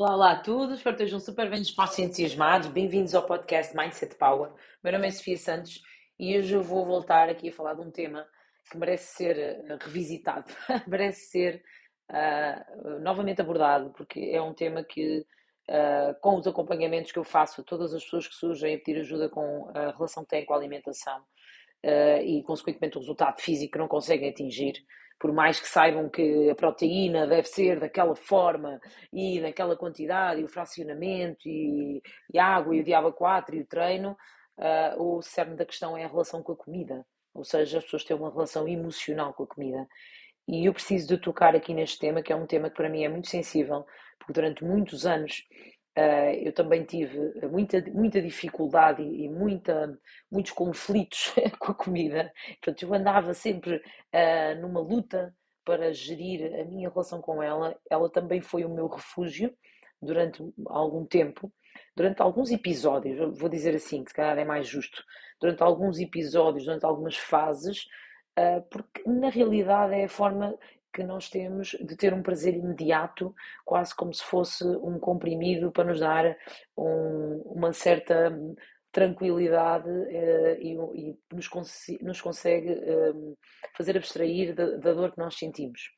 Olá, olá a todos, espero que estejam super bem dispostos e entusiasmados. Bem-vindos ao podcast Mindset Power. Meu nome é Sofia Santos e hoje eu vou voltar aqui a falar de um tema que merece ser uh, revisitado, merece ser uh, novamente abordado, porque é um tema que, uh, com os acompanhamentos que eu faço a todas as pessoas que surgem a pedir ajuda com a relação que têm com a alimentação e, consequentemente, o resultado físico que não conseguem atingir, por mais que saibam que a proteína deve ser daquela forma e naquela quantidade, e o fracionamento, e, e a água, e o diabo 4 e o treino, uh, o cerne da questão é a relação com a comida. Ou seja, as pessoas têm uma relação emocional com a comida. E eu preciso de tocar aqui neste tema, que é um tema que para mim é muito sensível, porque durante muitos anos eu também tive muita, muita dificuldade e, muita, muitos conflitos com a comida. Portanto, eu andava sempre uh, numa luta para gerir a minha relação com ela. Ela também foi o meu refúgio durante algum tempo, durante alguns episódios, vou dizer assim, que se calhar é mais justo, durante alguns episódios, durante algumas fases, uh, porque na realidade é a forma que nós temos de ter um prazer imediato, quase como se fosse um comprimido para nos dar um, uma certa tranquilidade uh, e, e, nos, nos consegue uh, fazer abstrair da, da, dor que nós sentimos.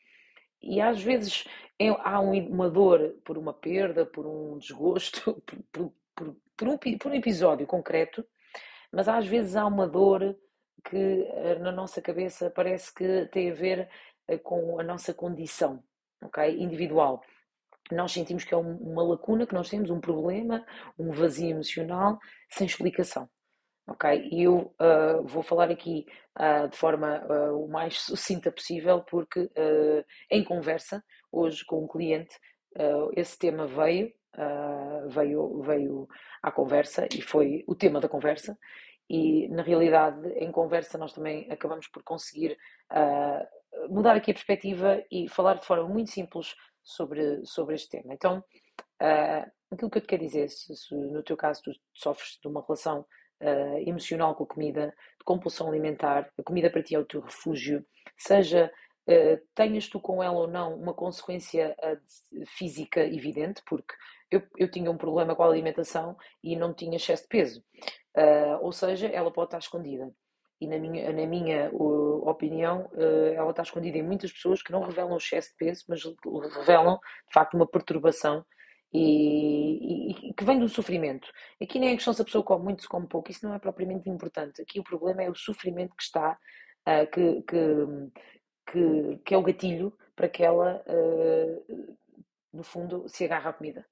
E às vezes é, há um, uma dor por uma perda, por um desgosto, por, por, por, um, por um episódio concreto, mas às vezes há uma dor que uh, na nossa cabeça parece que tem a ver eh, com a nossa condição okay, individual. Nós sentimos que é uma lacuna que nós temos, um problema, um vazio emocional sem explicação. Ok? E eu uh, vou falar aqui uh, de forma uh, o mais sucinta possível, porque em conversa, hoje com um cliente, esse tema veio, veio, veio à conversa e foi o tema da conversa. E na realidade, em conversa, nós também acabamos por conseguir mudar aqui a perspectiva e falar de forma muito simples sobre, sobre este tema. Então, uh, aquilo que eu te quero dizer, se, se, no teu caso tu sofres de uma relação uh, emocional com a comida, de compulsão alimentar, a comida para ti é o teu refúgio, seja uh, tenhas tu com ela ou não uma consequência física evidente, porque eu, eu tinha um problema com a alimentação e não tinha excesso de peso. ou seja, ela pode estar escondida e na minha, na minha uh, opinião, uh, ela está escondida em muitas pessoas que não revelam excesso de peso, mas revelam de facto uma perturbação e, e, que vem do sofrimento. Aqui nem é questão se a pessoa come muito, se come pouco, isso não é propriamente importante. Aqui o problema é o sofrimento que está, uh, que, que, que, que, é o gatilho para que ela, no fundo, se agarre à comida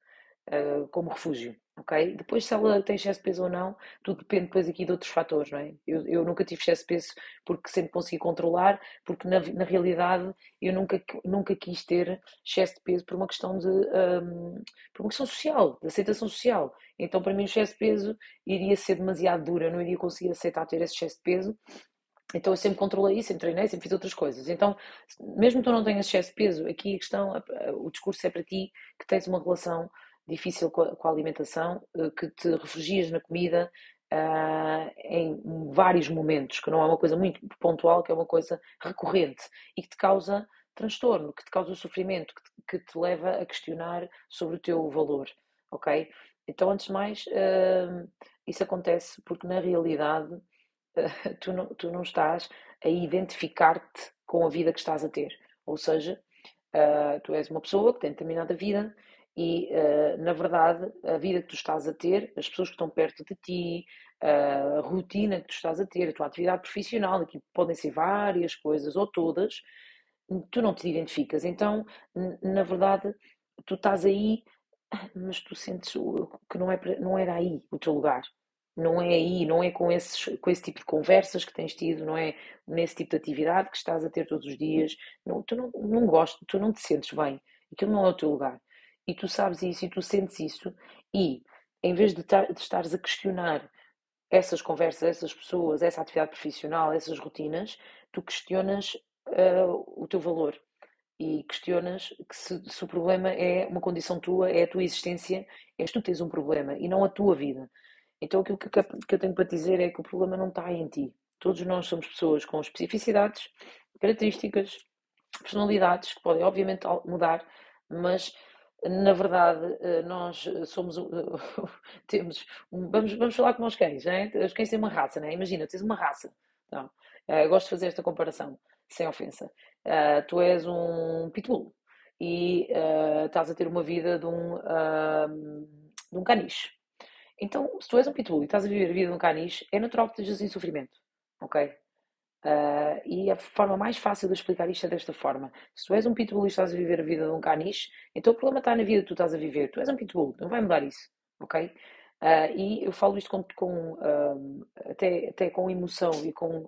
como refúgio ok? Depois, se ela tem excesso de peso ou não, tudo depende depois aqui de outros fatores, não é? Eu, eu nunca tive excesso de peso porque sempre consegui controlar, porque na, na realidade eu nunca, nunca quis ter excesso de peso por uma questão de um, por uma questão social, de aceitação social. Então, para mim, o excesso de peso iria ser demasiado duro, eu não iria conseguir aceitar ter esse excesso de peso. Então eu sempre controlei isso, sempre treinei, sempre fiz outras coisas. Então, mesmo que tu não tenhas excesso de peso, aqui a questão, o discurso é para ti que tens uma relação difícil com a, alimentação, eh, que te refugias na comida uh, em vários momentos, que não é uma coisa muito pontual, que é uma coisa recorrente e que te causa transtorno, que te causa sofrimento, que te, que te leva a questionar sobre o teu valor, ok? Então, antes de mais, uh, isso acontece porque na realidade tu, não, tu não estás a identificar-te com a vida que estás a ter. Ou seja, uh, tu és uma pessoa que tem determinada vida e, uh, na verdade, a vida que tu estás a ter, as pessoas que estão perto de ti, a rotina que tu estás a ter, a tua atividade profissional, aqui podem ser várias coisas ou todas, tu não te identificas. Então, na verdade, tu estás aí, mas tu sentes que não, é, não era aí o teu lugar. Não é aí, não é com, esses, com esse tipo de conversas que tens tido, não é nesse tipo de atividade que estás a ter todos os dias. Não, tu não, não gostas, tu não te sentes bem. Aquilo não é o teu lugar e tu sabes isso e tu sentes isso, e em vez de, tar, de estares a questionar essas conversas, essas pessoas, essa atividade profissional, essas rotinas, tu questionas uh, o teu valor e questionas que se, se, o problema é uma condição tua, é a tua existência, és tu que tens um problema e não a tua vida. Então aquilo que, eu tenho para dizer é que o problema não está em ti. Todos nós somos pessoas com especificidades, características, personalidades que podem obviamente mudar, mas na verdade, eh, nós somos, temos, vamos, vamos falar como os cães, né? os cães têm uma raça, né? imagina, tens uma raça, uh, gosto de fazer esta comparação, sem ofensa, tu és um pitbull e estás a ter uma vida de um, de um caniche, então, se tu és um pitbull e estás a viver a vida de um caniche, é natural que estejas em sofrimento, ok? Uh, e a forma mais fácil de explicar isto é desta forma. Se tu és um pitbull e estás a viver a vida de um caniche, então o problema está na vida que tu estás a viver. Tu és um pitbull, não vai mudar isso, ok? Uh, e eu falo isto com, com uh, até, até com emoção e com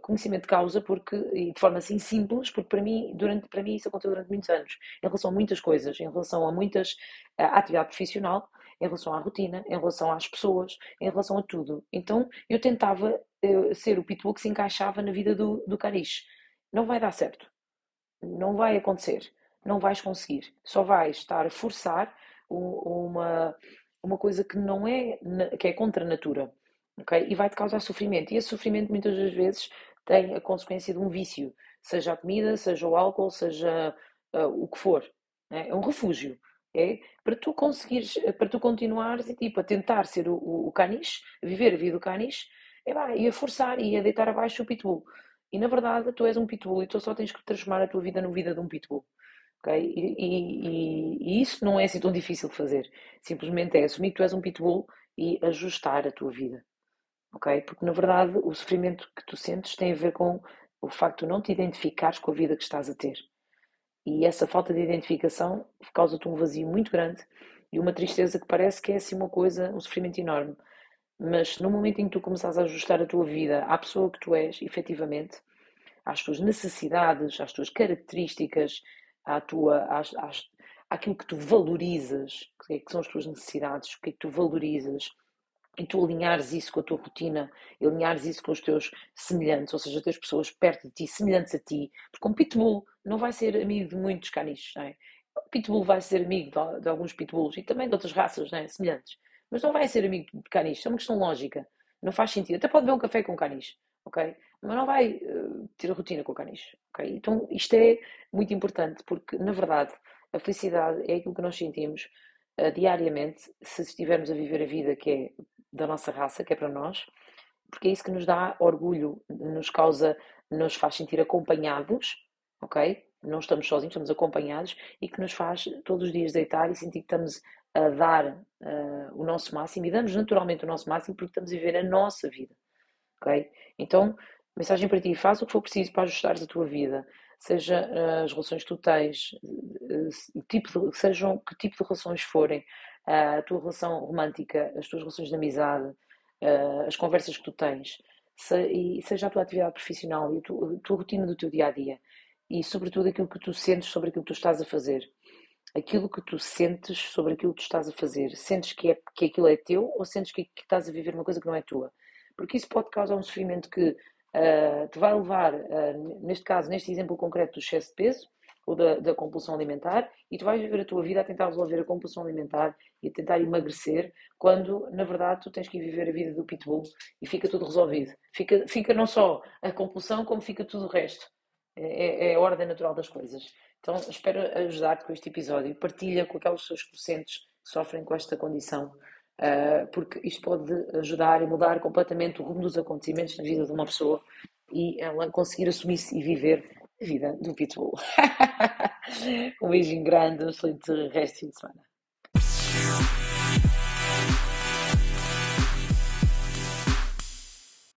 conhecimento de causa porque, e de forma assim simples, porque para mim, durante, para mim isso aconteceu durante muitos anos, em relação a muitas coisas, em relação a muitas à atividade profissional, em relação à rotina, em relação às pessoas, em relação a tudo. Então eu tentava uh, ser o pitbull que se encaixava na vida do, do caniche. Não vai dar certo. Não vai acontecer. Não vais conseguir. Só vais estar a forçar uma, uma coisa que não é, que é contra a natura. Okay? E vai-te causar sofrimento. E esse sofrimento muitas das vezes tem a consequência de um vício. Seja a comida, seja o álcool, seja uh, o que for. É? é um refúgio. É para tu conseguires, para tu continuares tipo, a tentar ser o, o, o caniche, a viver a vida do caniche, é pá, e a forçar e a deitar abaixo o pitbull. E na verdade tu és um pitbull e tu só tens que transformar a tua vida na vida de um pitbull. Okay? E, e, e, isso não é assim tão difícil de fazer. Simplesmente é assumir que tu és um pitbull e ajustar a tua vida. Okay? Porque na verdade o sofrimento que tu sentes tem a ver com o facto de não te identificares com a vida que estás a ter. E essa falta de identificação causa-te um vazio muito grande e uma tristeza que parece que é assim uma coisa, um sofrimento enorme. Mas no momento em que tu começas a ajustar a tua vida à pessoa que tu és, efetivamente, às tuas necessidades, às tuas características, à tua, às, às, àquilo que tu valorizas, o que, é que são as tuas necessidades, o que é que tu valorizas, e tu alinhares isso com a tua rotina, alinhares isso com os teus semelhantes, ou seja, as pessoas perto de ti, semelhantes a ti, porque um pitbull não vai ser amigo de muitos caniches, não é? O pitbull vai ser amigo de, de, alguns pitbulls e também de outras raças não é? semelhantes, mas não vai ser amigo de caniches, é uma questão lógica, não faz sentido. Até pode beber um café com caniche, ok? Mas não vai uh, ter rotina com o caniche, ok? Então isto é muito importante porque, na verdade, a felicidade é aquilo que nós sentimos uh, diariamente se estivermos a viver a vida que é da nossa raça, que é para nós, porque é isso que nos dá orgulho, nos causa, nos faz sentir acompanhados, ok? Não estamos sozinhos, estamos acompanhados e que nos faz todos os dias deitar e sentir que estamos a dar uh, o nosso máximo e damos naturalmente o nosso máximo porque estamos a viver a nossa vida, ok? Então, mensagem para ti: faz o que for preciso para ajustares a tua vida, seja uh, as relações que tu tens, tipo de, sejam que tipo de relações forem, a tua relação romântica, as tuas relações de amizade, as conversas que tu tens, e seja a tua atividade profissional e a tua, a tua rotina do teu dia a dia, e sobretudo aquilo que tu sentes sobre aquilo que tu estás a fazer. Aquilo que tu sentes sobre aquilo que tu estás a fazer. Sentes que, é, que aquilo é teu ou sentes que, que estás a viver uma coisa que não é tua? Porque isso pode causar um sofrimento que uh, te vai levar, uh, neste caso, neste exemplo concreto do excesso de peso, ou da, da, compulsão alimentar e tu vais viver a tua vida a tentar resolver a compulsão alimentar e a tentar emagrecer, quando na verdade tu tens que viver a vida do pitbull e fica tudo resolvido. Fica, fica não só a compulsão, como fica tudo o resto. É, é a ordem natural das coisas. Então espero ajudar-te com este episódio. Partilha com aquelas pessoas que sentes que sofrem com esta condição, uh, porque isto pode ajudar e mudar completamente o rumo dos acontecimentos na vida de uma pessoa e ela conseguir assumir-se e viver vida do Pitbull. um beijinho grande, um excelente resto de semana.